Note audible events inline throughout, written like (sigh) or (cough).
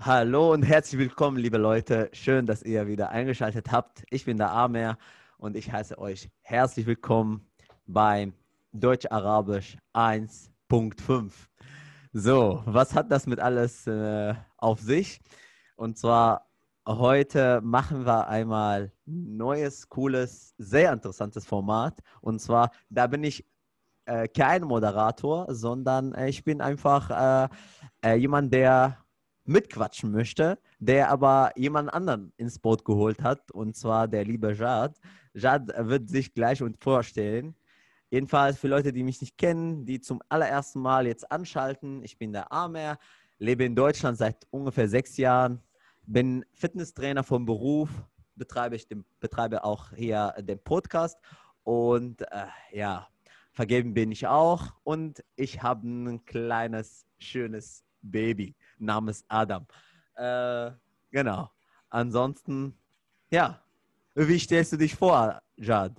Hallo und herzlich willkommen, liebe Leute. Schön, dass ihr wieder eingeschaltet habt. Ich bin der Amer und ich heiße euch herzlich willkommen beim Deutsch-Arabisch 1.5. So, was hat das mit alles äh, auf sich? Und zwar heute machen wir einmal neues, cooles, sehr interessantes Format. Und zwar, da bin ich äh, kein Moderator, sondern äh, ich bin einfach äh, äh, jemand, der mitquatschen möchte, der aber jemand anderen ins Boot geholt hat, und zwar der liebe Jad. Jad wird sich gleich und vorstellen. Jedenfalls für Leute, die mich nicht kennen, die zum allerersten Mal jetzt anschalten, ich bin der Amer, lebe in Deutschland seit ungefähr sechs Jahren, bin Fitnesstrainer vom Beruf, betreibe, ich den, betreibe auch hier den Podcast und äh, ja, vergeben bin ich auch und ich habe ein kleines, schönes Baby namens Adam. Äh, genau. Ansonsten, ja. Wie stellst du dich vor, Jad?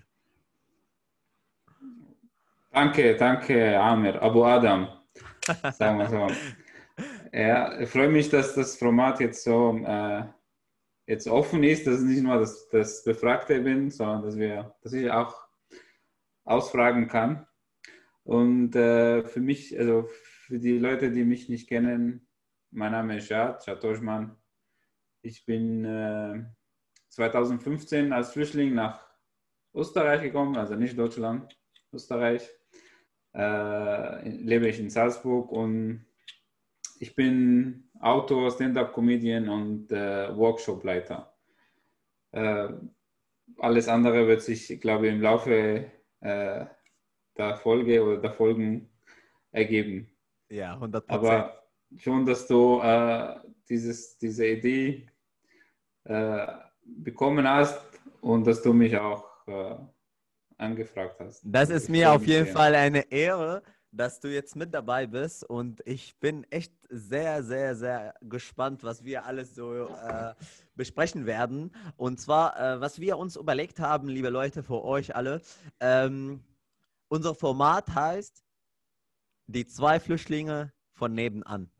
Danke, danke, Amir. Abu Adam. Sagen wir so. ja, ich freue mich, dass das Format jetzt so äh, jetzt offen ist, dass es nicht nur das, das Befragte bin, sondern dass wir, dass ich auch ausfragen kann. Und äh, für mich, also für die Leute, die mich nicht kennen, mein Name ist Jad, Jad Toschmann. Ich bin äh, 2015 als Flüchtling nach Österreich gekommen, also nicht Deutschland, Österreich. Äh, lebe ich in Salzburg und ich bin Autor, Stand-up-Comedian und äh, Workshop-Leiter. Äh, alles andere wird sich, glaube ich, im Laufe äh, der Folge oder der Folgen ergeben. Ja, 100 Aber schon, dass du äh, dieses, diese Idee äh, bekommen hast und dass du mich auch äh, angefragt hast. Das ist mir auf jeden Fall eine Ehre, dass du jetzt mit dabei bist und ich bin echt sehr, sehr, sehr gespannt, was wir alles so äh, besprechen werden. Und zwar, äh, was wir uns überlegt haben, liebe Leute, für euch alle. Ähm, unser Format heißt Die zwei Flüchtlinge von nebenan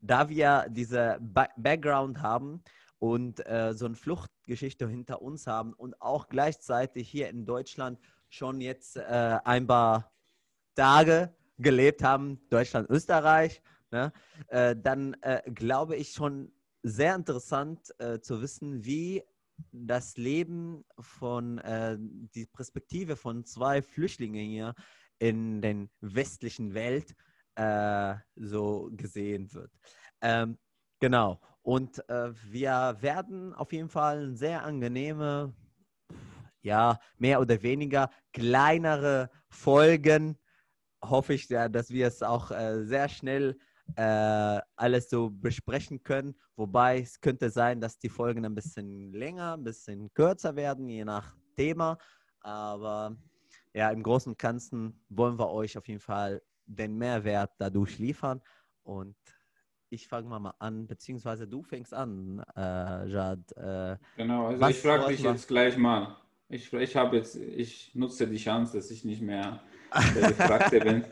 da wir diese ba Background haben und äh, so eine Fluchtgeschichte hinter uns haben und auch gleichzeitig hier in Deutschland schon jetzt äh, ein paar Tage gelebt haben, Deutschland, Österreich, ne, äh, dann äh, glaube ich schon sehr interessant äh, zu wissen, wie das Leben von, äh, die Perspektive von zwei Flüchtlingen hier in den westlichen Welt äh, so gesehen wird. Ähm, genau. Und äh, wir werden auf jeden Fall sehr angenehme, ja, mehr oder weniger kleinere Folgen. Hoffe ich, dass wir es auch äh, sehr schnell äh, alles so besprechen können. Wobei es könnte sein, dass die Folgen ein bisschen länger, ein bisschen kürzer werden, je nach Thema. Aber ja, im Großen und Ganzen wollen wir euch auf jeden Fall den Mehrwert dadurch liefern. Und ich fange mal, an, beziehungsweise du fängst an, äh, Jad. Äh, genau, also ich frage dich jetzt gleich mal. Ich, ich habe jetzt, ich nutze die Chance, dass ich nicht mehr (laughs) der Gefragte bin.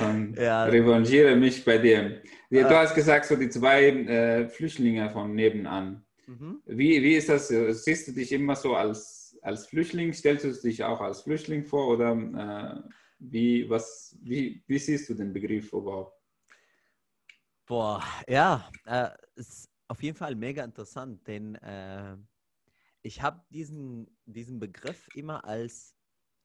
Und ja. revanchiere mich bei dir. Du äh, hast gesagt, so die zwei äh, Flüchtlinge von nebenan. Mhm. Wie, wie ist das? Siehst du dich immer so als, als Flüchtling? Stellst du dich auch als Flüchtling vor oder äh, wie, was, wie, wie siehst du den Begriff überhaupt? Boah, ja, äh, ist auf jeden Fall mega interessant, denn äh, ich habe diesen, diesen Begriff immer als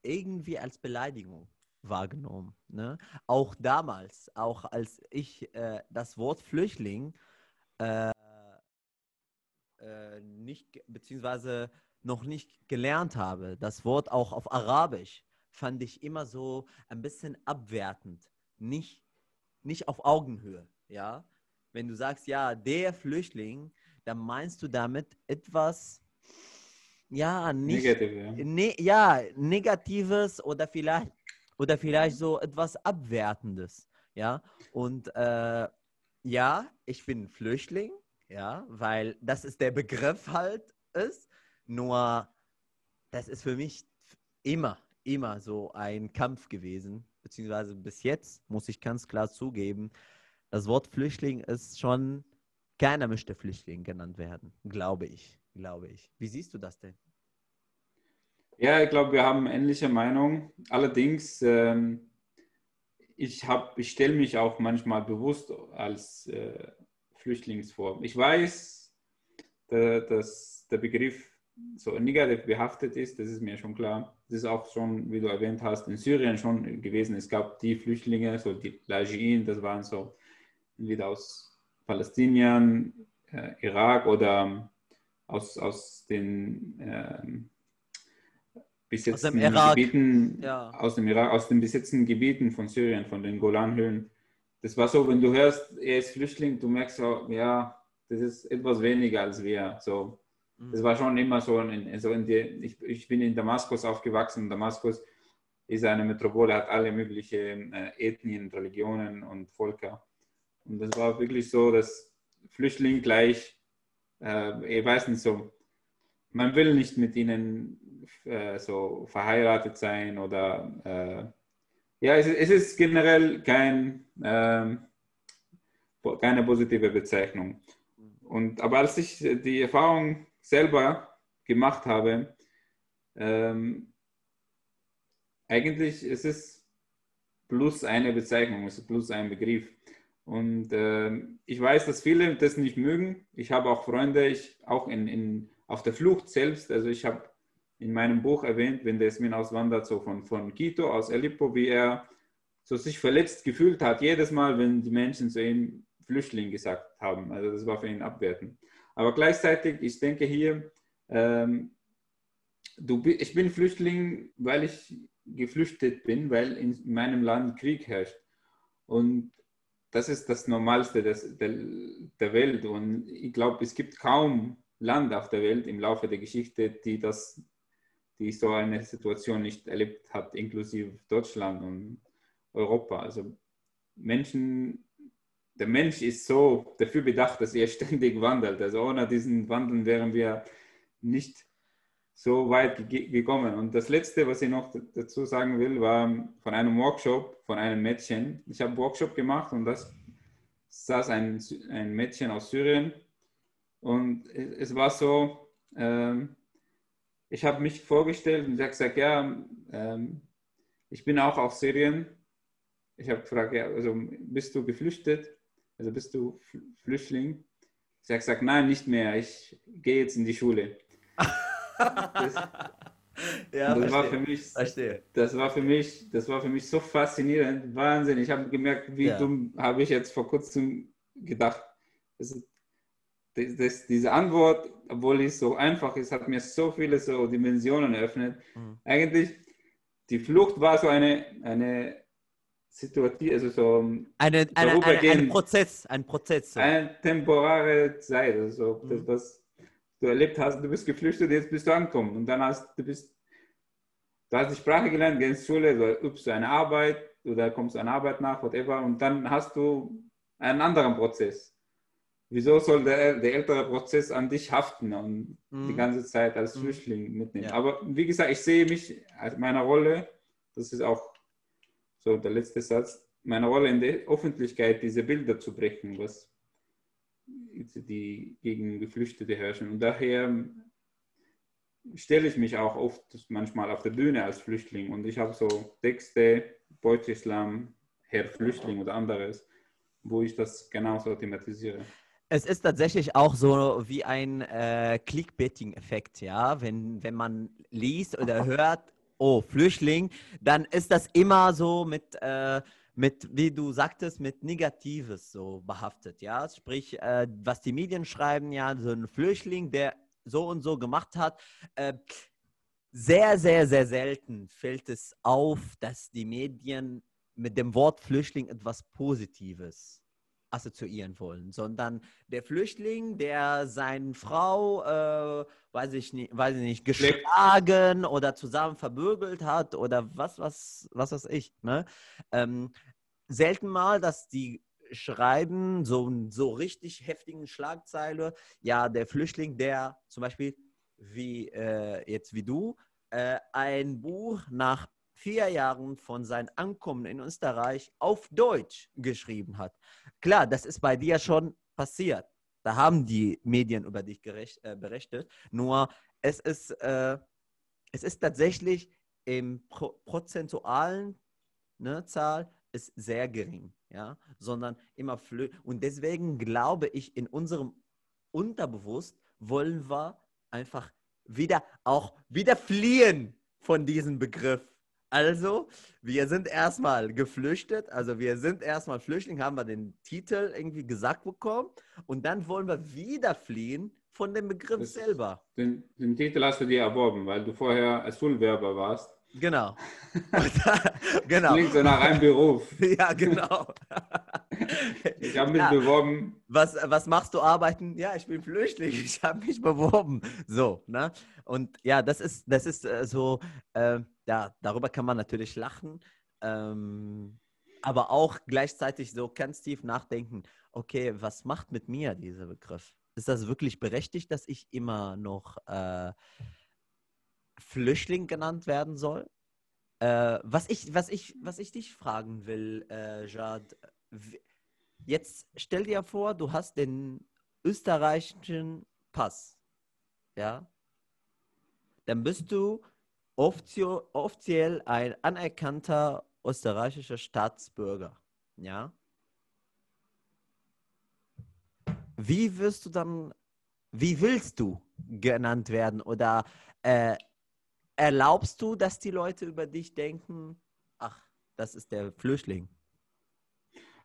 irgendwie als Beleidigung wahrgenommen. Ne? Auch damals, auch als ich äh, das Wort Flüchtling äh, äh, nicht, beziehungsweise noch nicht gelernt habe, das Wort auch auf Arabisch fand ich immer so ein bisschen abwertend, nicht, nicht auf Augenhöhe, ja. Wenn du sagst, ja, der Flüchtling, dann meinst du damit etwas, ja, nicht, Negative, ja. Ne, ja, Negatives oder vielleicht, oder vielleicht so etwas Abwertendes, ja. Und äh, ja, ich bin Flüchtling, ja, weil das ist der Begriff halt ist, nur das ist für mich immer immer so ein Kampf gewesen, beziehungsweise bis jetzt muss ich ganz klar zugeben, das Wort Flüchtling ist schon, keiner möchte Flüchtling genannt werden, glaube ich, glaube ich. Wie siehst du das denn? Ja, ich glaube, wir haben ähnliche Meinung. Allerdings, ähm, ich, ich stelle mich auch manchmal bewusst als äh, Flüchtlings vor. Ich weiß, da, dass der Begriff so negativ behaftet ist, das ist mir schon klar. Das ist auch schon, wie du erwähnt hast, in Syrien schon gewesen. Es gab die Flüchtlinge, so die Lajin, das waren so entweder aus Palästinien, äh, Irak oder aus, aus den äh, besetzten Gebieten, ja. aus dem Irak, aus den besetzten Gebieten von Syrien, von den Golanhöhlen. Das war so, wenn du hörst, er ist Flüchtling, du merkst so, ja, das ist etwas weniger als wir. So. Das war schon immer so. In, so in die, ich, ich bin in Damaskus aufgewachsen. Damaskus ist eine Metropole, hat alle möglichen äh, Ethnien, Religionen und Völker. Und das war wirklich so, dass Flüchtling gleich, äh, ich weiß nicht so, man will nicht mit ihnen äh, so verheiratet sein oder äh, ja, es, es, ist generell kein, ähm, keine positive Bezeichnung. Und, aber als ich die Erfahrung selber gemacht habe, ähm, eigentlich ist es plus eine Bezeichnung, es ist plus ein Begriff. Und äh, ich weiß, dass viele das nicht mögen. Ich habe auch Freunde, ich auch in, in, auf der Flucht selbst. Also ich habe in meinem Buch erwähnt, wenn der Esmin auswandert, so von, von Quito aus Aleppo, wie er so sich verletzt gefühlt hat, jedes Mal, wenn die Menschen zu ihm Flüchtling gesagt haben. Also das war für ihn abwertend. Aber gleichzeitig, ich denke hier, ähm, du, ich bin Flüchtling, weil ich geflüchtet bin, weil in meinem Land Krieg herrscht. Und das ist das Normalste des, der, der Welt. Und ich glaube, es gibt kaum Land auf der Welt im Laufe der Geschichte, die das, die so eine Situation nicht erlebt hat, inklusive Deutschland und Europa. Also Menschen, der Mensch ist so dafür bedacht, dass er (laughs) ständig wandelt. Also ohne diesen Wandeln wären wir nicht so weit gekommen. Und das Letzte, was ich noch dazu sagen will, war von einem Workshop von einem Mädchen. Ich habe Workshop gemacht und das saß ein, ein Mädchen aus Syrien. Und es war so, ähm, ich habe mich vorgestellt und ich habe gesagt, ja, ähm, ich bin auch aus Syrien. Ich habe gefragt, ja, also bist du geflüchtet? Also bist du Flüchtling? Ich habe gesagt, nein, nicht mehr. Ich gehe jetzt in die Schule. Das, ja, das war für mich, verstehe. das war für mich, das war für mich so faszinierend, Wahnsinn. Ich habe gemerkt, wie ja. dumm habe ich jetzt vor kurzem gedacht. Das, das, diese Antwort, obwohl es so einfach ist, hat mir so viele so Dimensionen eröffnet. Mhm. Eigentlich, die Flucht war so eine, eine Situation, also so eine, eine, eine, ein Prozess, ein Prozess. So. Eine temporare Zeit, also mhm. das, was du erlebt hast, du bist geflüchtet, jetzt bist du angekommen und dann hast du bist, du hast die Sprache gelernt, gehst zur Schule, du übst eine Arbeit oder kommst an Arbeit nach, whatever, und dann hast du einen anderen Prozess. Wieso soll der, der ältere Prozess an dich haften und mhm. die ganze Zeit als mhm. Flüchtling mitnehmen? Ja. Aber wie gesagt, ich sehe mich als meiner Rolle, das ist auch so der letzte Satz, meine Rolle in der Öffentlichkeit, diese Bilder zu brechen, was die gegen Geflüchtete herrschen. Und daher stelle ich mich auch oft manchmal auf der Bühne als Flüchtling und ich habe so Texte, Beuteslam, Herr Flüchtling oder anderes, wo ich das genauso thematisiere. Es ist tatsächlich auch so wie ein äh, Clickbaiting-Effekt, ja. Wenn, wenn man liest oder hört, oh, Flüchtling, dann ist das immer so mit äh, mit, wie du sagtest, mit Negatives so behaftet, ja. Sprich, äh, was die Medien schreiben, ja, so ein Flüchtling, der so und so gemacht hat. Äh, sehr, sehr, sehr selten fällt es auf, dass die Medien mit dem Wort Flüchtling etwas Positives assoziieren wollen, sondern der Flüchtling, der seine Frau, äh, weiß, ich nicht, weiß ich nicht, geschlagen oder zusammen verbürgelt hat oder was, was, was weiß ich. Ne? Ähm, selten mal, dass die schreiben, so, so richtig heftigen Schlagzeile, ja, der Flüchtling, der zum Beispiel wie äh, jetzt wie du, äh, ein Buch nach vier Jahren von seinem Ankommen in Österreich auf Deutsch geschrieben hat. Klar, das ist bei dir schon passiert. Da haben die Medien über dich gerecht, äh, berichtet. Nur es ist, äh, es ist tatsächlich im Pro prozentualen ne, Zahl ist sehr gering, ja, sondern immer flö. Und deswegen glaube ich, in unserem Unterbewusst wollen wir einfach wieder auch wieder fliehen von diesem Begriff. Also, wir sind erstmal geflüchtet, also wir sind erstmal Flüchtling, haben wir den Titel irgendwie gesagt bekommen und dann wollen wir wieder fliehen von dem Begriff das, selber. Den, den, Titel hast du dir erworben, weil du vorher Asylwerber warst. Genau. Da, (laughs) genau. Klingt so nach einem Beruf. (laughs) ja, genau. ich habe mich ja. beworben. Was, was machst du arbeiten? Ja, ich bin Flüchtling. Ich habe mich beworben. So, ne? Und ja, das ist, das ist äh, so, äh, ja, darüber kann man natürlich lachen. Ähm, aber auch gleichzeitig so ganz tief nachdenken, okay, was macht mit mir dieser Begriff? Ist das wirklich berechtigt, dass ich immer noch äh, Flüchtling genannt werden soll. Äh, was, ich, was, ich, was ich dich fragen will, äh, Jad, jetzt stell dir vor, du hast den österreichischen Pass, ja? Dann bist du offiziell ein anerkannter österreichischer Staatsbürger, ja? Wie wirst du dann, wie willst du genannt werden oder äh, erlaubst du, dass die Leute über dich denken, ach, das ist der Flüchtling?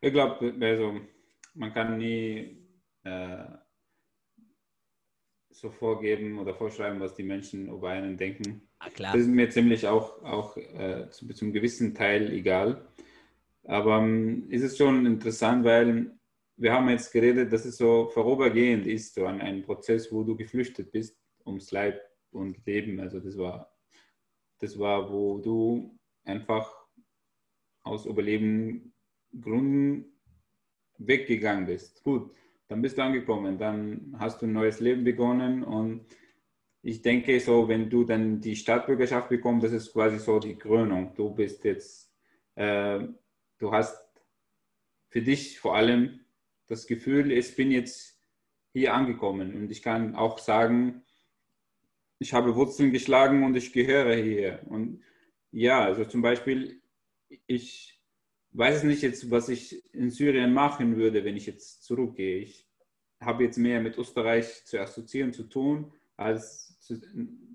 Ich glaube, also, man kann nie äh, so vorgeben oder vorschreiben, was die Menschen über einen denken. Ah, klar. Das ist mir ziemlich auch, auch äh, zu, zu einem gewissen Teil egal. Aber ähm, ist es schon interessant, weil wir haben jetzt geredet, dass es so vorübergehend ist, so ein, ein Prozess, wo du geflüchtet bist ums Leib und Leben. Also das war das war, wo du einfach aus Überlebensgründen weggegangen bist. Gut, dann bist du angekommen, dann hast du ein neues Leben begonnen und ich denke so, wenn du dann die Staatsbürgerschaft bekommst, das ist quasi so die Krönung. Du bist jetzt, äh, du hast für dich vor allem das Gefühl, ich bin jetzt hier angekommen und ich kann auch sagen, ich habe Wurzeln geschlagen und ich gehöre hier. Und ja, also zum Beispiel, ich weiß nicht jetzt, was ich in Syrien machen würde, wenn ich jetzt zurückgehe. Ich habe jetzt mehr mit Österreich zu assoziieren, zu tun, als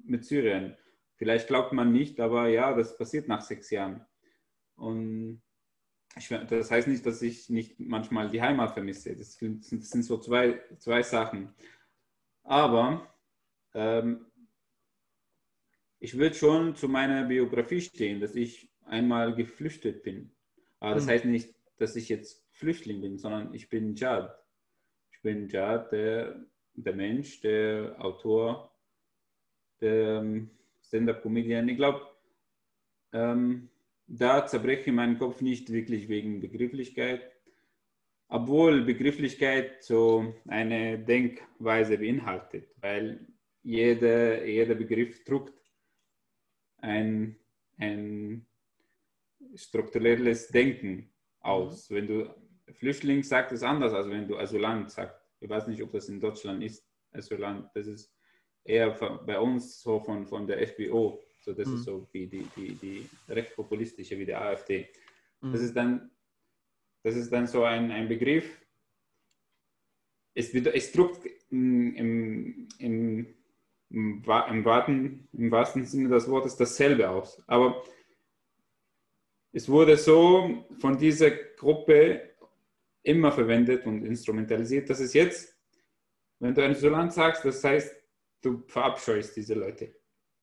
mit Syrien. Vielleicht glaubt man nicht, aber ja, das passiert nach sechs Jahren. Und ich, das heißt nicht, dass ich nicht manchmal die Heimat vermisse. Das, das sind so zwei, zwei Sachen. Aber ähm, ich würde schon zu meiner Biografie stehen, dass ich einmal geflüchtet bin. Aber das mhm. heißt nicht, dass ich jetzt Flüchtling bin, sondern ich bin Jad. Ich bin Jad, der, der Mensch, der Autor, der ähm, Stand-up-Comedian. Ich glaube, ähm, da zerbreche ich meinen Kopf nicht wirklich wegen Begrifflichkeit, obwohl Begrifflichkeit so eine Denkweise beinhaltet, weil jeder, jeder Begriff druckt ein, ein strukturelles Denken aus. Mhm. Wenn du Flüchtling sagst, ist anders, als wenn du Asylant sagst. Ich weiß nicht, ob das in Deutschland ist, Asylant. Das ist eher bei uns so von, von der FPO. So, das mhm. ist so wie die, die, die rechtspopulistische, wie der AfD. Mhm. Das, ist dann, das ist dann so ein, ein Begriff. Es, es druckt im, im im, Warten, im wahrsten Sinne des Wortes dasselbe aus. Aber es wurde so von dieser Gruppe immer verwendet und instrumentalisiert, dass es jetzt, wenn du ein Isolant sagst, das heißt, du verabscheust diese Leute.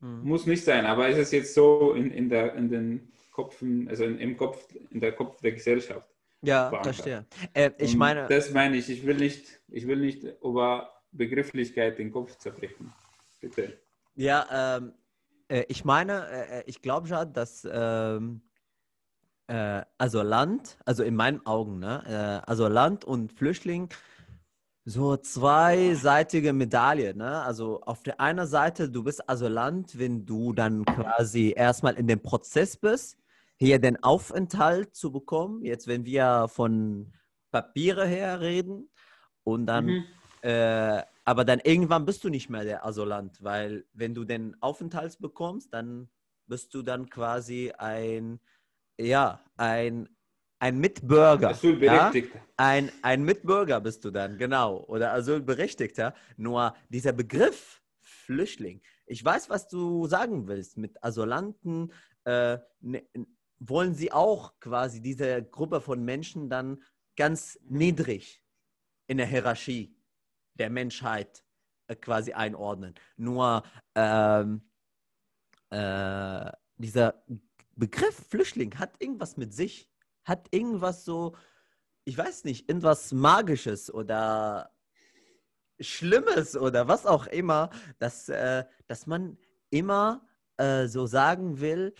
Mhm. Muss nicht sein, aber ist es jetzt so in, in, der, in den Kopfen, also in, im Kopf, in der Kopf der Gesellschaft? Ja, verstehe. Äh, ich meine. Das meine ich, ich will nicht, ich will nicht über Begrifflichkeit den Kopf zerbrechen. Bitte. Ja, ähm, äh, ich meine, äh, äh ich glaube schon, dass ähm, äh, also Land, also in meinen Augen, ne, also Land und Flüchtling so zweiseitige Medaille. Ne? Also auf der einen Seite, du bist Asylant, wenn du dann quasi erstmal in dem Prozess bist, hier den Aufenthalt zu bekommen. Jetzt, wenn wir von Papiere her reden und dann, mhm. äh, aber dann irgendwann bist du nicht mehr der Asylant, weil wenn du den Aufenthalt bekommst, dann bist du dann quasi ein, ja, ein ein Mitbürger. Asylberechtigter. Ja? Ein, ein Mitbürger bist du dann, genau. Oder Asylberechtigter. Nur dieser Begriff Flüchtling, ich weiß, was du sagen willst. Mit Asylanten äh, ne, wollen sie auch quasi diese Gruppe von Menschen dann ganz niedrig in der Hierarchie der Menschheit äh, quasi einordnen. Nur ähm, äh, dieser Begriff Flüchtling hat irgendwas mit sich hat irgendwas so, ich weiß nicht, irgendwas Magisches oder Schlimmes oder was auch immer, dass, äh, dass man immer äh, so sagen will,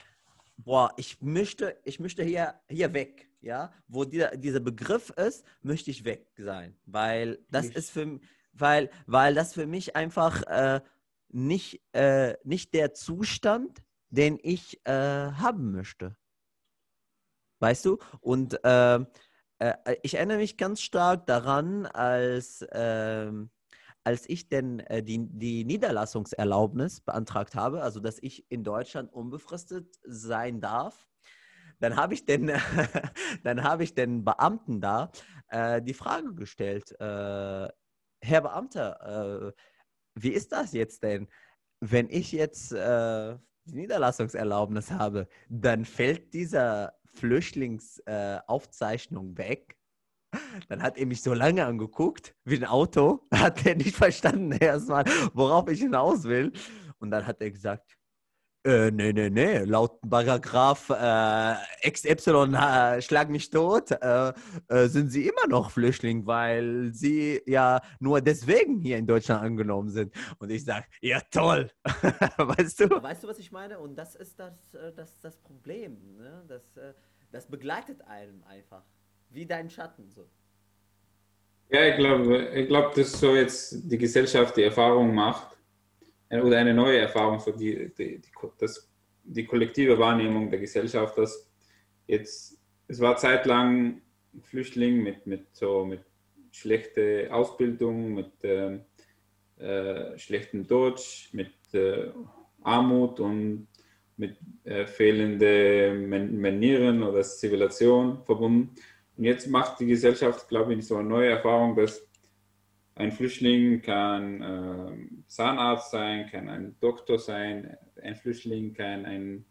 boah, ich möchte, ich möchte hier, hier weg, ja, wo dieser, dieser Begriff ist, möchte ich weg sein, weil das nicht. ist für weil, weil das für mich einfach äh, nicht, äh, nicht der Zustand, den ich äh, haben möchte. Weißt du? Und äh, äh, ich erinnere mich ganz stark daran, als, äh, als ich denn äh, die, die Niederlassungserlaubnis beantragt habe, also dass ich in Deutschland unbefristet sein darf. Dann habe ich den, (laughs) ich den Beamten da äh, die Frage gestellt, äh, Herr Beamter, wie ist das jetzt denn, wenn ich jetzt die Niederlassungserlaubnis habe, dann fällt dieser Flüchtlingsaufzeichnung äh, weg. Dann hat er mich so lange angeguckt wie ein Auto, (laughs) hat er nicht verstanden erstmal, worauf ich hinaus will. Und dann hat er gesagt, äh, nee, nee, nee, laut Paragraph äh, XY äh, schlag mich tot, äh, äh, sind sie immer noch Flüchtling, weil sie ja nur deswegen hier in Deutschland angenommen sind. Und ich sage, ja toll, (laughs) weißt du? Weißt du, was ich meine? Und das ist das, äh, das, das Problem. Ne? Das, äh, das begleitet einem einfach, wie dein Schatten so. Ja, ich glaube, ich glaub, dass so jetzt die Gesellschaft die Erfahrung macht, oder eine neue Erfahrung, so die, die, die, das, die kollektive Wahrnehmung der Gesellschaft, dass jetzt, es war zeitlang Flüchtling mit, mit so mit schlechter Ausbildung, mit äh, äh, schlechtem Deutsch, mit äh, Armut und mit äh, fehlenden Manieren oder Zivilisation verbunden. Und jetzt macht die Gesellschaft, glaube ich, so eine neue Erfahrung, dass ein Flüchtling kann äh, Zahnarzt sein, kann ein Doktor sein, ein Flüchtling kann ein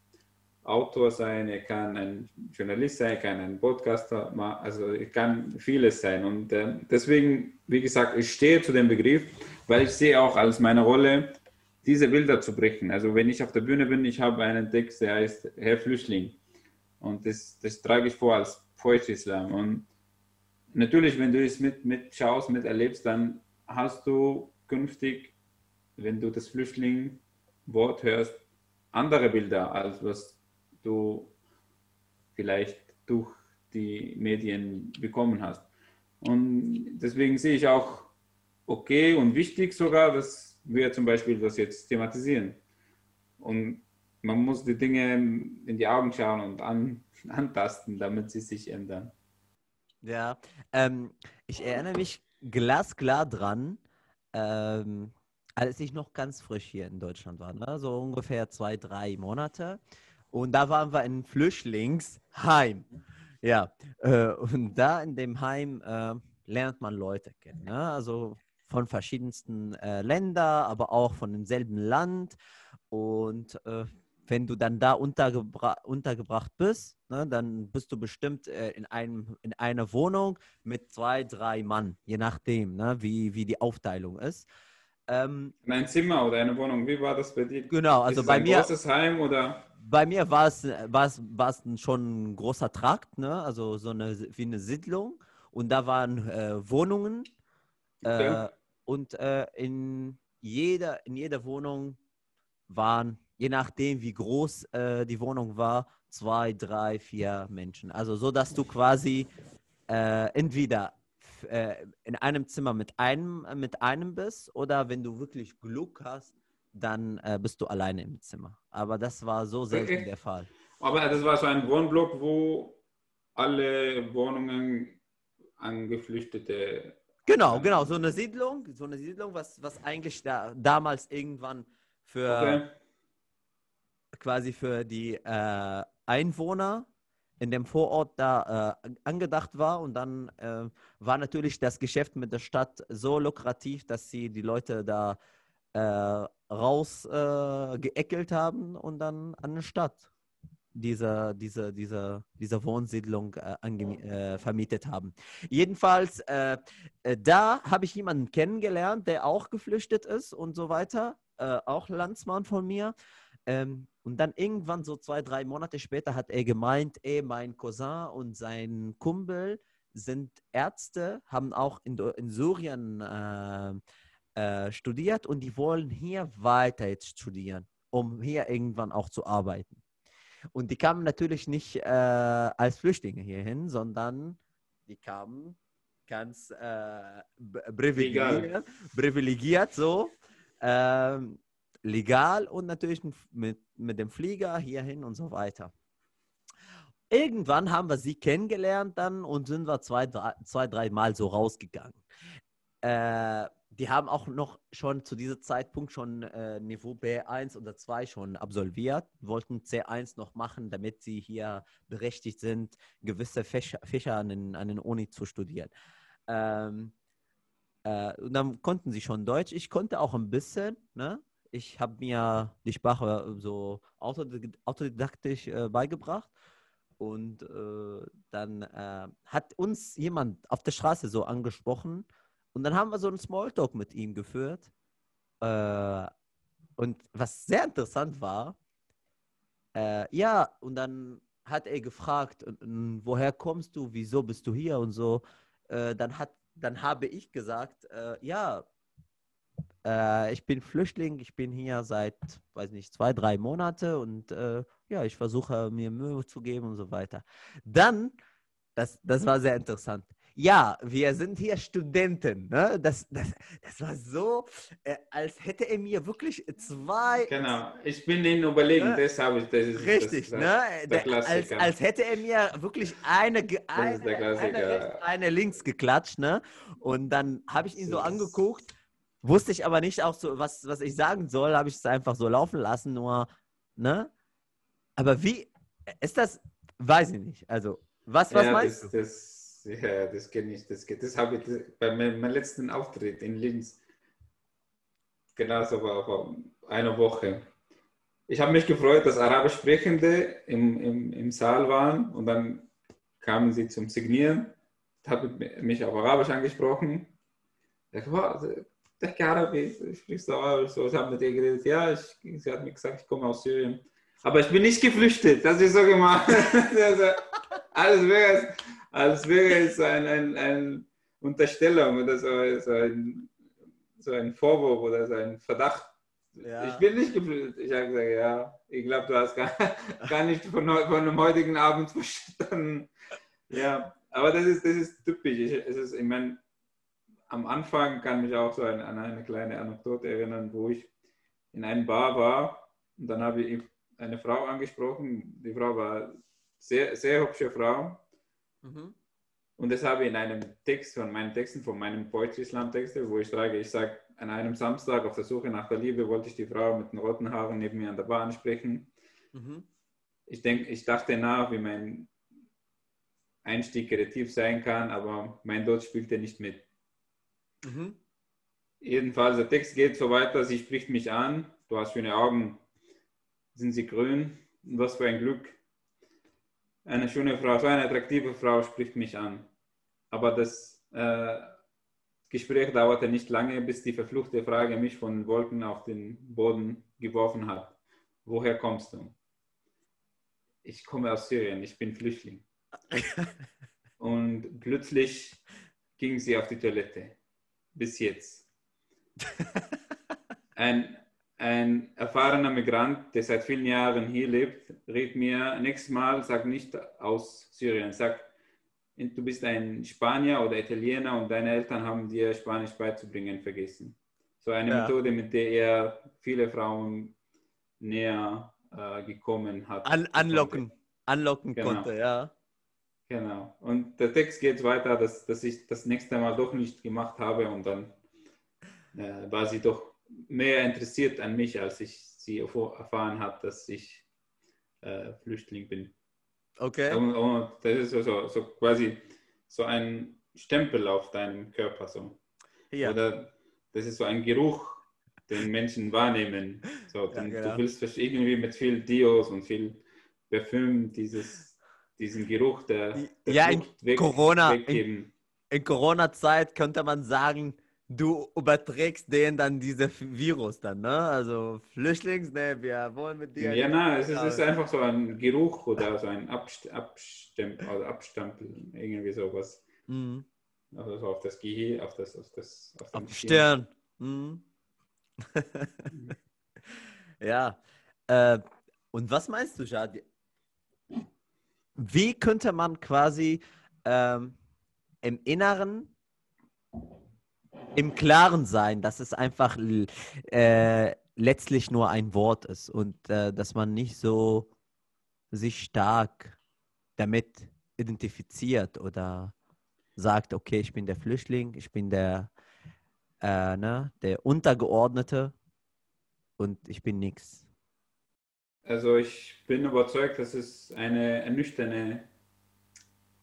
Autor sein, er kann ein Journalist sein, kann ein Podcaster, also er kann vieles sein. Und äh, deswegen, wie gesagt, ich stehe zu dem Begriff, weil ich sehe auch als meine Rolle, diese Bilder zu brechen. Also wenn ich auf der Bühne bin, ich habe einen Text, der heißt Herr Flüchtling. Und das, das trage ich vor als Poetry Slam. Und natürlich, wenn du es mit, mit schaust, mit erlebst, dann hast du künftig, wenn du das Flüchtling-Wort hörst, andere Bilder, als was du vielleicht durch die Medien bekommen hast. Und deswegen sehe ich auch okay und wichtig sogar, dass wir zum Beispiel das jetzt thematisieren. Und man muss die Dinge in die Augen schauen und an, (laughs) antasten, damit sie sich ändern. Ja, ähm, ich erinnere mich glasklar dran, ähm, als ich noch ganz frisch hier in Deutschland war, ne? so ungefähr zwei, drei Monate. Und da waren wir in Flüchtlingsheim. Ja, äh, und da in dem Heim äh, lernt man Leute kennen. Ne? Also von verschiedensten äh, Ländern, aber auch von demselben Land. Und äh, wenn du dann da untergebra untergebracht bist, ne, dann bist du bestimmt äh, in, einem, in einer Wohnung mit zwei, drei Mann, je nachdem, ne, wie, wie die Aufteilung ist. Ähm, in ein Zimmer oder eine Wohnung, wie war das bei dir? Genau, also ist bei ein mir. großes Heim oder? Bei mir war es, war es, war es schon ein großer Trakt, ne? also so eine, wie eine Siedlung. Und da waren äh, Wohnungen. Okay. Äh, und äh, in, jeder, in jeder Wohnung waren je nachdem, wie groß äh, die Wohnung war, zwei, drei, vier Menschen. Also so, dass du quasi äh, entweder äh, in einem Zimmer mit einem, mit einem bist oder wenn du wirklich Glück hast, dann äh, bist du alleine im Zimmer. Aber das war so selten okay. der Fall. Aber das war so ein Wohnblock, wo alle Wohnungen an Geflüchtete. Genau, genau, so eine Siedlung, so eine Siedlung, was, was eigentlich da, damals irgendwann für okay. Quasi für die äh, Einwohner in dem Vorort da äh, angedacht war. Und dann äh, war natürlich das Geschäft mit der Stadt so lukrativ, dass sie die Leute da äh, rausgeeckelt äh, haben und dann an die Stadt diese, diese, diese, diese Wohnsiedlung äh, äh, vermietet haben. Jedenfalls, äh, äh, da habe ich jemanden kennengelernt, der auch geflüchtet ist und so weiter, äh, auch Landsmann von mir. Ähm, und dann irgendwann so zwei, drei Monate später hat er gemeint, ey, mein Cousin und sein Kumpel sind Ärzte, haben auch in, in Syrien äh, studiert und die wollen hier weiter jetzt studieren, um hier irgendwann auch zu arbeiten. Und die kamen natürlich nicht äh, als Flüchtlinge hierhin, sondern die kamen ganz äh, privilegiert, privilegiert, so, äh, legal und natürlich mit, mit dem Flieger hierhin und so weiter. Irgendwann haben wir sie kennengelernt dann und sind wir zwei, drei, zwei, drei Mal so rausgegangen. Äh, die haben auch noch schon zu diesem Zeitpunkt schon äh, Niveau B1 oder 2 schon absolviert, wollten C1 noch machen, damit sie hier berechtigt sind, gewisse Fächer, Fächer an, den, an den Uni zu studieren. Ähm, äh, und dann konnten sie schon Deutsch. Ich konnte auch ein bisschen. Ne? Ich habe mir die Sprache so autodidaktisch äh, beigebracht. Und äh, dann äh, hat uns jemand auf der Straße so angesprochen und dann haben wir so einen Smalltalk mit ihm geführt. Äh, und was sehr interessant war, äh, ja, und dann hat er gefragt, woher kommst du, wieso bist du hier und so. Äh, dann, hat, dann habe ich gesagt, äh, ja, äh, ich bin Flüchtling, ich bin hier seit, weiß nicht, zwei, drei Monate und äh, ja, ich versuche mir Mühe zu geben und so weiter. Dann, das, das war sehr interessant ja, wir sind hier Studenten. Ne? Das, das, das war so, äh, als hätte er mir wirklich zwei. Genau, ich bin in Überlegen, ne? deshalb ist das. Richtig, das, ne? Der, der als, als hätte er mir wirklich eine, eine, eine, rechts, eine links geklatscht. Ne? Und dann habe ich ihn so angeguckt, wusste ich aber nicht auch so, was, was ich sagen soll, habe ich es einfach so laufen lassen, nur, ne? Aber wie, ist das, weiß ich nicht. Also, was, was ja, meinst das, du? Das, ja, das kenne ich. Das, das habe ich bei meinem letzten Auftritt in Linz. Genauso war vor einer Woche. Ich habe mich gefreut, dass Arabisch Sprechende im, im, im Saal waren und dann kamen sie zum Signieren, haben mich auf Arabisch angesprochen. Ich war, der Sprichst du Arabisch? So, ich habe mit ihr geredet. Ja, ich, sie hat mir gesagt, ich komme aus Syrien. Aber ich bin nicht geflüchtet, das ist so gemacht. (laughs) Alles wäre als wäre es eine ein, ein Unterstellung oder so, so, ein, so ein Vorwurf oder so ein Verdacht. Ja. Ich bin nicht gefühlt. Ich habe gesagt, ja, ich glaube, du hast gar, (laughs) gar nicht von, von dem heutigen Abend (laughs) verstanden. Ja, aber das ist, das ist typisch. Ich, es ist, ich meine, am Anfang kann mich auch so an, an eine kleine Anekdote erinnern, wo ich in einem Bar war und dann habe ich eine Frau angesprochen. Die Frau war sehr, sehr hübsche Frau Mhm. Und das habe ich in einem Text von meinen Texten, von meinem Poetry Slam Texte, wo ich schreibe, ich sage, an einem Samstag auf der Suche nach der Liebe wollte ich die Frau mit den roten Haaren neben mir an der Bahn sprechen. Mhm. Ich, denk, ich dachte nach, wie mein Einstieg kreativ sein kann, aber mein Deutsch spielte nicht mit. Mhm. Jedenfalls, der Text geht so weiter, sie spricht mich an, du hast schöne Augen, sind sie grün, was für ein Glück, eine schöne Frau, so eine attraktive Frau spricht mich an. Aber das äh, Gespräch dauerte nicht lange, bis die verfluchte Frage mich von Wolken auf den Boden geworfen hat. Woher kommst du? Ich komme aus Syrien, ich bin Flüchtling. (laughs) Und plötzlich ging sie auf die Toilette. Bis jetzt. Ein, ein erfahrener Migrant, der seit vielen Jahren hier lebt, rät mir nächstes Mal, sag nicht aus Syrien, sag du bist ein Spanier oder Italiener und deine Eltern haben dir Spanisch beizubringen vergessen. So eine ja. Methode, mit der er viele Frauen näher äh, gekommen hat. An, anlocken, anlocken genau. konnte, ja. Genau. Und der Text geht weiter, dass, dass ich das nächste Mal doch nicht gemacht habe und dann äh, war sie doch mehr interessiert an mich, als ich sie erfahren habe, dass ich äh, Flüchtling bin. Okay. Und, und das ist so, so, quasi so ein Stempel auf deinem Körper. So. Ja. Oder das ist so ein Geruch, den Menschen wahrnehmen. So, ja, genau. Du willst irgendwie mit viel Dios und viel Parfüm dieses, diesen Geruch der, der ja, in weg, Corona, weggeben. In, in Corona-Zeit könnte man sagen, du überträgst denen dann diese Virus dann, ne? Also Flüchtlings, ne, wir wollen mit dir. Ja, nein, es ist, es ist, einfach so ein Geruch oder so ein Abst Abstempel, also Abstempel, irgendwie sowas. Mhm. Also so auf das Gehirn, auf das, auf das, auf, auf Stirn. Mhm. (laughs) ja. Äh, und was meinst du, Jad? Wie könnte man quasi ähm, im Inneren im Klaren sein, dass es einfach äh, letztlich nur ein Wort ist und äh, dass man nicht so sich stark damit identifiziert oder sagt, okay, ich bin der Flüchtling, ich bin der, äh, ne, der Untergeordnete und ich bin nichts. Also ich bin überzeugt, dass es eine ernüchternde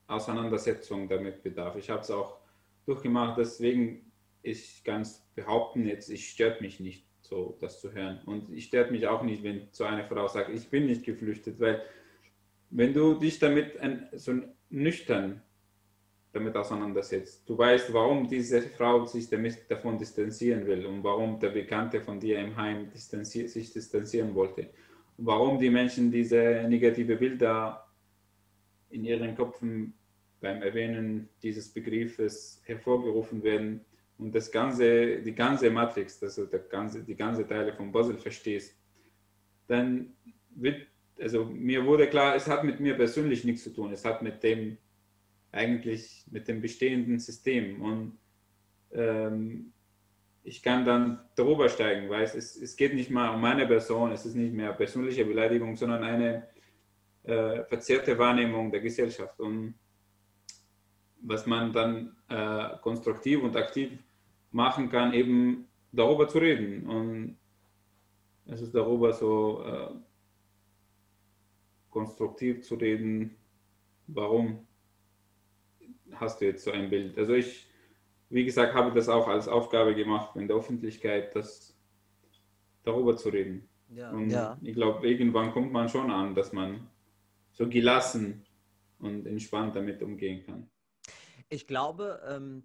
Auseinandersetzung damit bedarf. Ich habe es auch durchgemacht, deswegen ich ganz behaupten, jetzt, ich stört mich nicht, so das zu hören. Und ich stört mich auch nicht, wenn so eine Frau sagt, ich bin nicht geflüchtet, weil wenn du dich damit ein, so nüchtern damit auseinandersetzt, du weißt, warum diese Frau sich damit, davon distanzieren will und warum der Bekannte von dir im Heim distanzier, sich distanzieren wollte. Warum die Menschen diese negative Bilder in ihren Köpfen beim Erwähnen dieses Begriffes hervorgerufen werden, und das ganze, die ganze Matrix, also der ganze, die ganze Teile vom Puzzle verstehst, dann wird, also mir wurde klar, es hat mit mir persönlich nichts zu tun, es hat mit dem eigentlich, mit dem bestehenden System. Und ähm, ich kann dann darüber steigen, weil es, es geht nicht mal um meine Person, es ist nicht mehr persönliche Beleidigung, sondern eine äh, verzerrte Wahrnehmung der Gesellschaft und was man dann äh, konstruktiv und aktiv machen kann, eben darüber zu reden. Und es ist darüber so äh, konstruktiv zu reden, warum hast du jetzt so ein Bild. Also ich, wie gesagt, habe das auch als Aufgabe gemacht, in der Öffentlichkeit das darüber zu reden. Ja, und ja. ich glaube, irgendwann kommt man schon an, dass man so gelassen und entspannt damit umgehen kann. Ich glaube, ähm,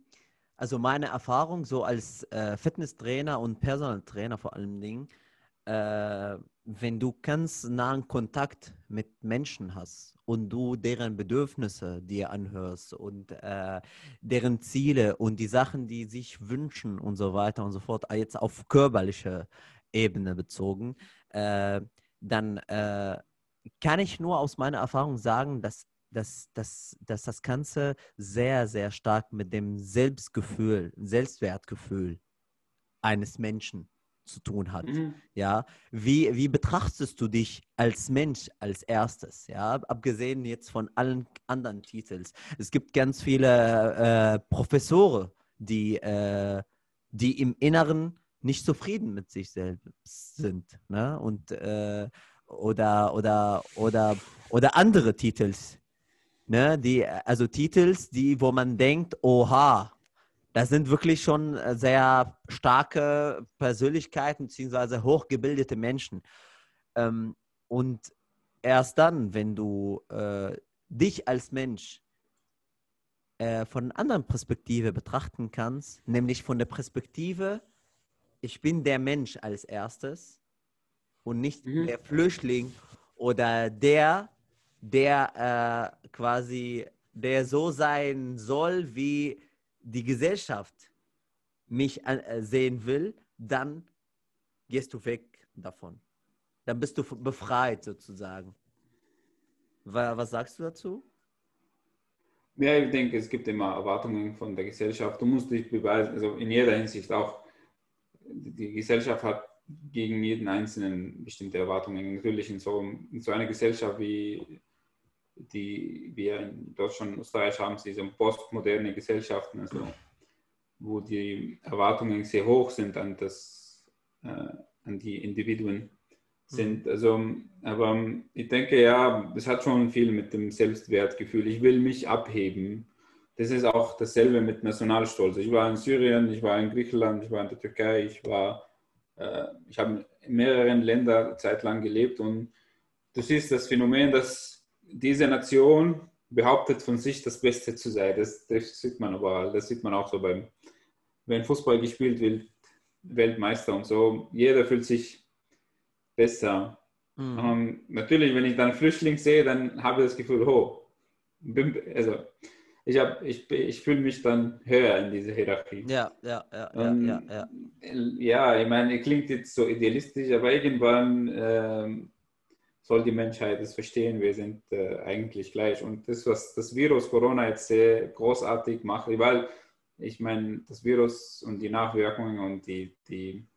also meine Erfahrung so als äh, Fitnesstrainer und Personaltrainer vor allem Dingen, äh, wenn du ganz nahen Kontakt mit Menschen hast und du deren Bedürfnisse dir anhörst und äh, deren Ziele und die Sachen, die sich wünschen und so weiter und so fort, äh, jetzt auf körperliche Ebene bezogen, äh, dann äh, kann ich nur aus meiner Erfahrung sagen, dass dass, dass, dass das Ganze sehr, sehr stark mit dem Selbstgefühl, Selbstwertgefühl eines Menschen zu tun hat. Mhm. Ja, wie, wie betrachtest du dich als Mensch als erstes? Ja, abgesehen jetzt von allen anderen Titels. Es gibt ganz viele äh, Professoren, die, äh, die im Inneren nicht zufrieden mit sich selbst sind. Ne? Und äh, oder, oder, oder, oder andere Titels, ne, die, also Titels, die, wo man denkt, oha, das sind wirklich schon äh, sehr starke Persönlichkeiten bzw. hochgebildete Menschen. Ähm, und erst dann, wenn du äh, dich als Mensch äh, von einer anderen Perspektive betrachten kannst, nämlich von der Perspektive, ich bin der Mensch als erstes und nicht mhm. der Flüchtling oder der, der äh, quasi, der so sein soll, wie die Gesellschaft mich äh, sehen will, dann gehst du weg davon. Dann bist du befreit sozusagen. Was sagst du dazu? Ja, ich denke, es gibt immer Erwartungen von der Gesellschaft. Du musst dich beweisen, also in jeder Hinsicht auch. Die Gesellschaft hat gegen jeden Einzelnen bestimmte Erwartungen. Natürlich in so, in so einer Gesellschaft wie die wir in Deutschland und Österreich haben, sind so postmoderne Gesellschaften, also wo die Erwartungen sehr hoch sind an, das, äh, an die Individuen sind. Mhm. Also, aber ich denke, ja, es hat schon viel mit dem Selbstwertgefühl. Ich will mich abheben. Das ist auch dasselbe mit Nationalstolz. Ich war in Syrien, ich war in Griechenland, ich war in der Türkei, ich war, äh, ich habe in mehreren Ländern zeitlang gelebt und du siehst das Phänomen, dass diese Nation behauptet von sich, das Beste zu sein. Das, das sieht man überall. Das sieht man auch so beim, wenn Fußball gespielt wird, Weltmeister und so. Jeder fühlt sich besser. Mhm. Um, natürlich, wenn ich dann Flüchtling sehe, dann habe ich das Gefühl, oh, also ich, ich, ich fühle mich dann höher in dieser Hierarchie. Ja, ja, ja, um, ja, ja, ja. Ja, ich meine, klingt jetzt so idealistisch, aber irgendwann ähm, soll die Menschheit es verstehen, wir sind äh, eigentlich gleich. Und das, was das Virus Corona jetzt sehr großartig macht, weil ich meine, das Virus und die Nachwirkungen und die, die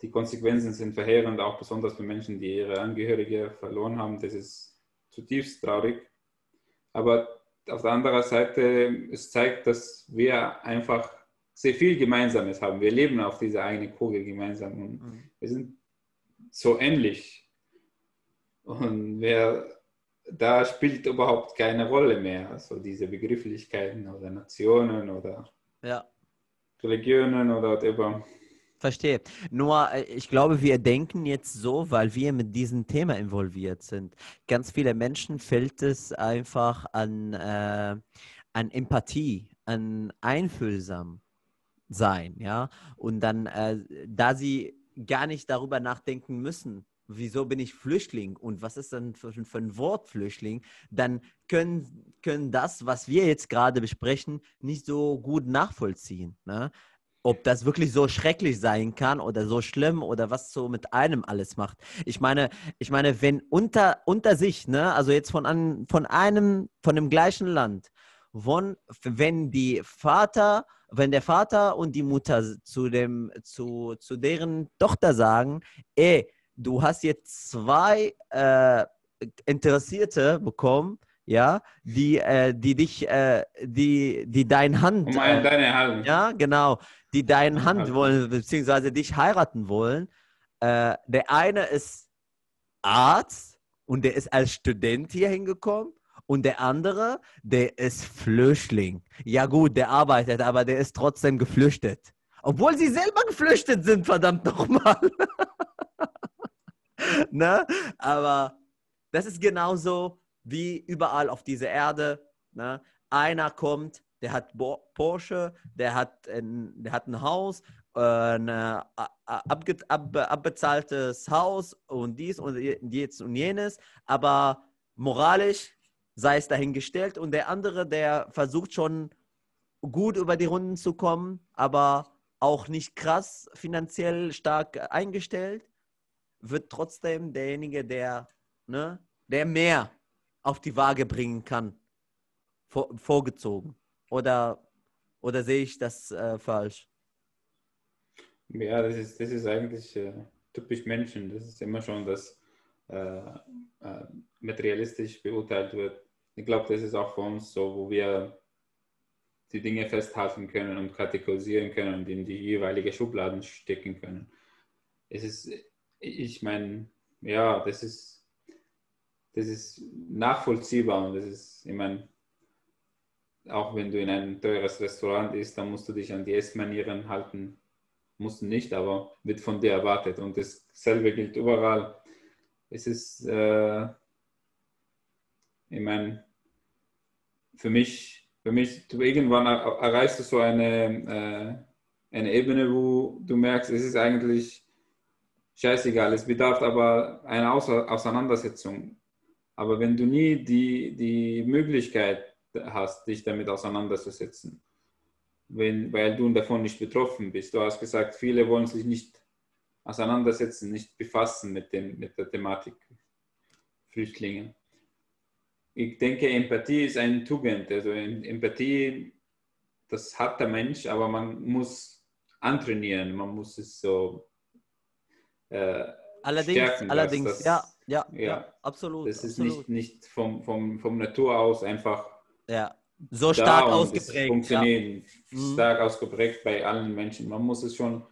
die Konsequenzen sind verheerend, auch besonders für Menschen, die ihre Angehörige verloren haben. Das ist zutiefst traurig. Aber auf der anderen Seite, es zeigt, dass wir einfach sehr viel Gemeinsames haben. Wir leben auf dieser eigenen Kugel gemeinsam und mhm. wir sind so ähnlich. Und wer, da spielt überhaupt keine Rolle mehr, also diese Begrifflichkeiten oder Nationen oder ja. Religionen oder whatever. Verstehe. Nur, äh, ich glaube, wir denken jetzt so, weil wir mit diesem Thema involviert sind. Ganz viele Menschen fällt es einfach an, äh, an Empathie, an einfühlsam sein, ja. Und dann, äh, da sie gar nicht darüber nachdenken müssen, wieso bin ich Flüchtling und was ist dann für, für ein Wort Flüchtling, dann können, können das, was wir jetzt gerade besprechen, nicht so gut nachvollziehen. Ne? ob das wirklich so schrecklich sein kann oder so schlimm oder was so mit einem alles macht. Ich meine, ich meine, wenn unter, unter sich, ne, also jetzt von, an, von einem, von dem gleichen Land, von, wenn die Vater, wenn der Vater und die Mutter zu dem, zu, zu deren Tochter sagen, ey, du hast jetzt zwei äh, Interessierte bekommen, ja, die, äh, die dich, äh, die, die deine Hand. Um deine Hand. Ja, genau die deine Hand wollen, beziehungsweise dich heiraten wollen. Äh, der eine ist Arzt und der ist als Student hier hingekommen. Und der andere, der ist Flüchtling. Ja gut, der arbeitet, aber der ist trotzdem geflüchtet. Obwohl sie selber geflüchtet sind, verdammt nochmal. (laughs) (laughs) ne? Aber das ist genauso wie überall auf dieser Erde. Ne? Einer kommt, der hat Porsche, der hat ein, der hat ein Haus, äh, ein ab, abbezahltes Haus und dies und jetzt und jenes, aber moralisch sei es dahingestellt und der andere, der versucht schon gut über die Runden zu kommen, aber auch nicht krass finanziell stark eingestellt, wird trotzdem derjenige, der, ne, der mehr auf die Waage bringen kann, vor, vorgezogen. Oder, oder sehe ich das äh, falsch? Ja, das ist, das ist eigentlich äh, typisch Menschen. Das ist immer schon, dass äh, äh, materialistisch beurteilt wird. Ich glaube, das ist auch für uns so, wo wir die Dinge festhalten können und kategorisieren können und in die jeweilige Schubladen stecken können. Es ist, ich meine, ja, das ist, das ist nachvollziehbar und das ist, ich meine, auch wenn du in ein teures Restaurant isst, dann musst du dich an die Essmanieren halten. Musst nicht, aber wird von dir erwartet. Und dasselbe gilt überall. Es ist, äh, ich meine, für mich, für mich, du irgendwann erreichst du so eine, äh, eine Ebene, wo du merkst, es ist eigentlich scheißegal. Es bedarf aber einer Auseinandersetzung. Aber wenn du nie die, die Möglichkeit hast, dich damit auseinanderzusetzen, wenn, weil du davon nicht betroffen bist. Du hast gesagt, viele wollen sich nicht auseinandersetzen, nicht befassen mit, dem, mit der Thematik Flüchtlinge. ich denke, Empathie ist eine Tugend. Also Empathie, das hat der Mensch, aber man muss antrainieren, man muss es so äh, allerdings, stärken. Allerdings, das, ja, ja, ja, ja, absolut. Das ist absolut. nicht, nicht vom, vom, vom Natur aus einfach ja. so stark ausgeprägt. Funktionieren, ja. Mhm. stark ausgeprägt bei allen Menschen. Man muss es schon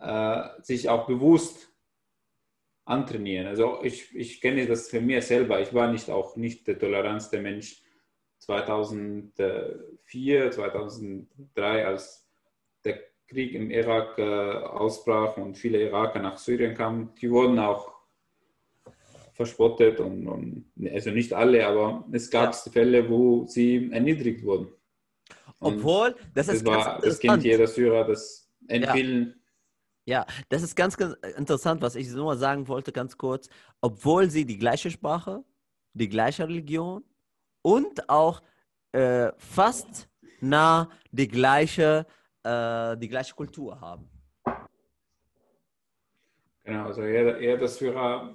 äh, sich auch bewusst antrainieren. Also ich, ich kenne das für mich selber. Ich war nicht auch nicht der tolerantste Mensch 2004, 2003, als Krieg im Irak äh, ausbrach und viele Iraker nach Syrien kamen. Die wurden auch verspottet und, und also nicht alle, aber es gab ja. Fälle, wo sie erniedrigt wurden. Und Obwohl, das ist das, war, das kennt jeder Syrer, das empfehlen. Ja. ja, das ist ganz, ganz interessant, was ich nur sagen wollte, ganz kurz. Obwohl sie die gleiche Sprache, die gleiche Religion und auch äh, fast nah die gleiche, äh, die gleiche Kultur haben. Genau, also jeder, jeder Syrer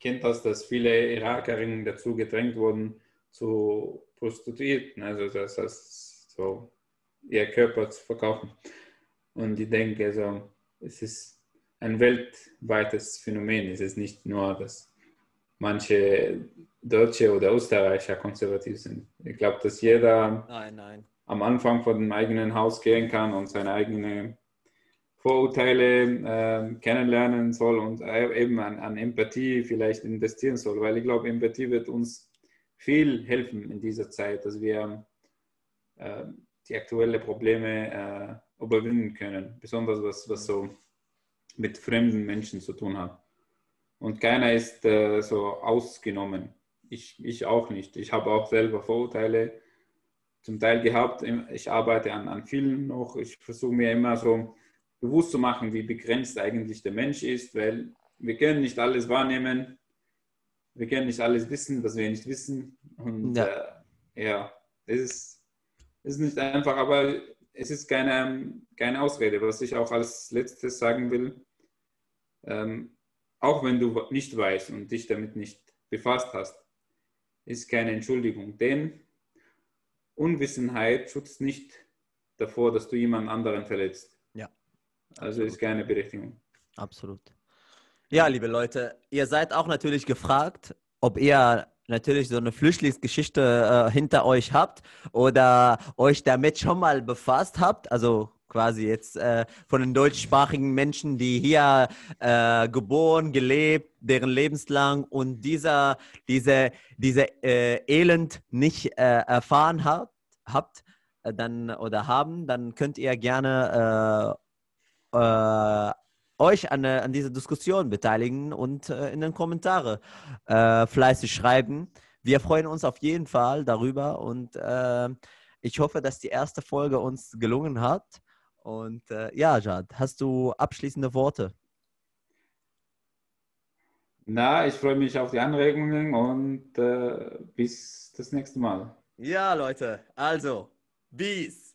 kennt das, dass viele Irakerinnen dazu gedrängt wurden, zu Prostituierten, also das heißt, so ihr Körper zu verkaufen. Und ich denke, also, es ist ein weltweites Phänomen. Es ist nicht nur, dass manche Deutsche oder Österreicher konservativ sind. Ich glaube, dass jeder nein, nein. Am Anfang von dem eigenen Haus gehen kann und seine eigene Vorurteile äh, kennenlernen soll und eben an, an, Empathie vielleicht investieren soll, weil ich glaube, Empathie wird uns viel helfen in dieser Zeit, dass wir äh, die aktuellen Probleme äh, überwinden können, besonders was, was so mit fremden Menschen zu tun hat. Und keiner ist äh, so ausgenommen. Ich, ich auch nicht. Ich habe auch selber Vorurteile zum Teil gehabt. Ich arbeite an, an vielen noch. Ich versuche mir immer so bewusst zu machen, wie begrenzt eigentlich der Mensch ist, weil wir können nicht alles wahrnehmen, wir können nicht alles wissen, was wir nicht wissen. Und ja, äh, ja es ist, ist nicht einfach, aber es ist keine, keine Ausrede. Was ich auch als letztes sagen will, ähm, auch wenn du nicht weißt und dich damit nicht befasst hast, ist keine Entschuldigung. Denn Unwissenheit schützt nicht davor, dass du jemand anderen verletzt. Also ist keine Berechtigung. Absolut. Ja, liebe Leute, ihr seid auch natürlich gefragt, ob ihr natürlich so eine Flüchtlingsgeschichte äh, hinter euch habt oder euch damit schon mal befasst habt. Also quasi jetzt äh, von den deutschsprachigen Menschen, die hier äh, geboren, gelebt, deren lebenslang und dieser, diese, diese äh, Elend nicht äh, erfahren habt, habt äh, dann oder haben, dann könnt ihr gerne äh, euch an, an dieser Diskussion beteiligen und in den Kommentare fleißig schreiben. Wir freuen uns auf jeden Fall darüber und ich hoffe, dass die erste Folge uns gelungen hat. Und äh, ja, Jad, hast du abschließende Worte? Na, ich freue mich auf die Anregungen und äh, bis das nächste Mal. Ja, Leute, also, bis.